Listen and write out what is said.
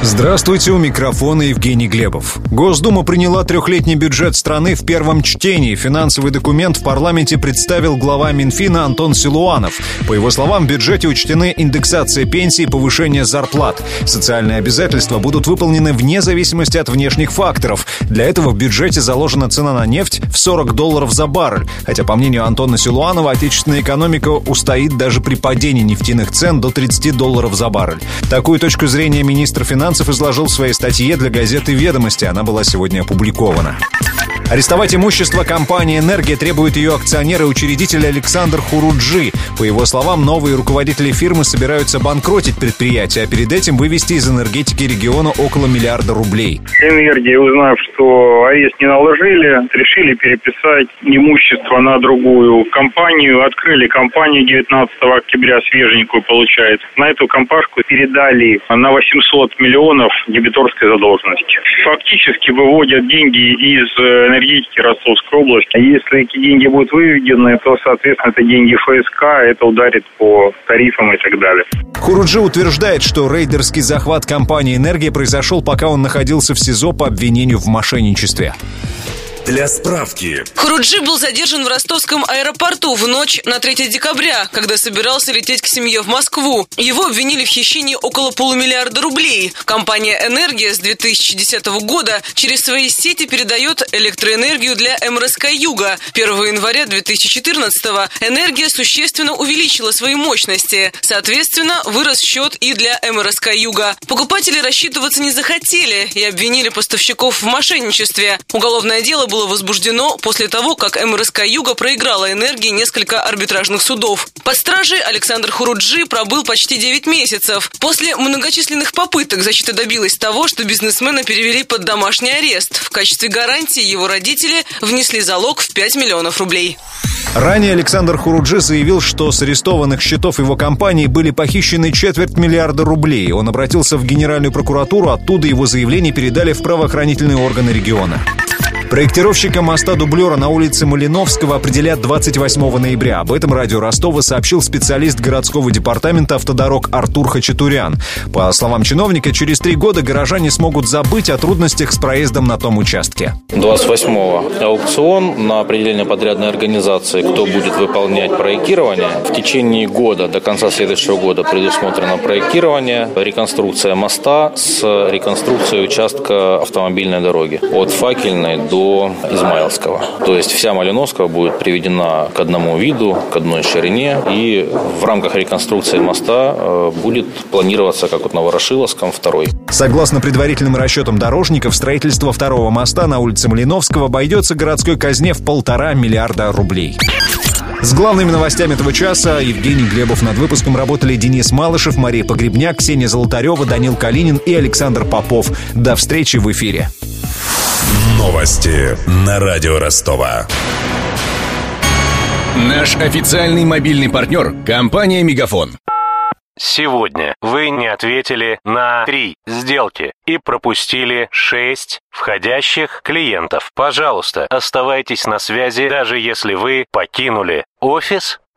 Здравствуйте, у микрофона Евгений Глебов. Госдума приняла трехлетний бюджет страны в первом чтении. Финансовый документ в парламенте представил глава Минфина Антон Силуанов. По его словам, в бюджете учтены индексация пенсий и повышение зарплат. Социальные обязательства будут выполнены вне зависимости от внешних факторов. Для этого в бюджете заложена цена на нефть в 40 долларов за баррель. Хотя, по мнению Антона Силуанова, отечественная экономика устоит даже при падении нефтяных цен до 30 долларов за баррель. Такую точку зрения министр финансов Финансов изложил в своей статье для газеты «Ведомости». Она была сегодня опубликована. Арестовать имущество компании «Энергия» требует ее акционер и учредитель Александр Хуруджи. По его словам, новые руководители фирмы собираются банкротить предприятие, а перед этим вывести из энергетики региона около миллиарда рублей. Энергия, узнав, что арест не наложили, решили переписать имущество на другую компанию. Открыли компанию 19 октября, свеженькую получается. На эту компашку передали на 800 миллионов дебиторской задолженности. Фактически выводят деньги из энергетики Ростовской области. А если эти деньги будут выведены, то, соответственно, это деньги ФСК, это ударит по тарифам и так далее. Хуруджи утверждает, что рейдерский захват компании «Энергия» произошел, пока он находился в СИЗО по обвинению в мошенничестве. Для справки. Хуруджи был задержан в ростовском аэропорту в ночь на 3 декабря, когда собирался лететь к семье в Москву. Его обвинили в хищении около полумиллиарда рублей. Компания «Энергия» с 2010 года через свои сети передает электроэнергию для МРСК «Юга». 1 января 2014 «Энергия» существенно увеличила свои мощности. Соответственно, вырос счет и для МРСК «Юга». Покупатели рассчитываться не захотели и обвинили поставщиков в мошенничестве. Уголовное дело было было возбуждено после того, как МРСК «Юга» проиграла энергии несколько арбитражных судов. Под стражей Александр Хуруджи пробыл почти 9 месяцев. После многочисленных попыток защита добилась того, что бизнесмена перевели под домашний арест. В качестве гарантии его родители внесли залог в 5 миллионов рублей. Ранее Александр Хуруджи заявил, что с арестованных счетов его компании были похищены четверть миллиарда рублей. Он обратился в Генеральную прокуратуру, оттуда его заявление передали в правоохранительные органы региона. Проектировщика моста-дублера на улице Малиновского определят 28 ноября. Об этом радио Ростова сообщил специалист городского департамента автодорог Артур Хачатурян. По словам чиновника, через три года горожане смогут забыть о трудностях с проездом на том участке. 28-го аукцион на определение подрядной организации, кто будет выполнять проектирование. В течение года, до конца следующего года предусмотрено проектирование, реконструкция моста с реконструкцией участка автомобильной дороги от Факельной до до Измайловского. То есть вся Малиновская будет приведена к одному виду, к одной ширине, и в рамках реконструкции моста э, будет планироваться, как вот на Ворошиловском, второй. Согласно предварительным расчетам дорожников, строительство второго моста на улице Малиновского обойдется городской казне в полтора миллиарда рублей. С главными новостями этого часа Евгений Глебов. Над выпуском работали Денис Малышев, Мария Погребняк, Ксения Золотарева, Данил Калинин и Александр Попов. До встречи в эфире. Новости на радио Ростова. Наш официальный мобильный партнер – компания «Мегафон». Сегодня вы не ответили на три сделки и пропустили шесть входящих клиентов. Пожалуйста, оставайтесь на связи, даже если вы покинули офис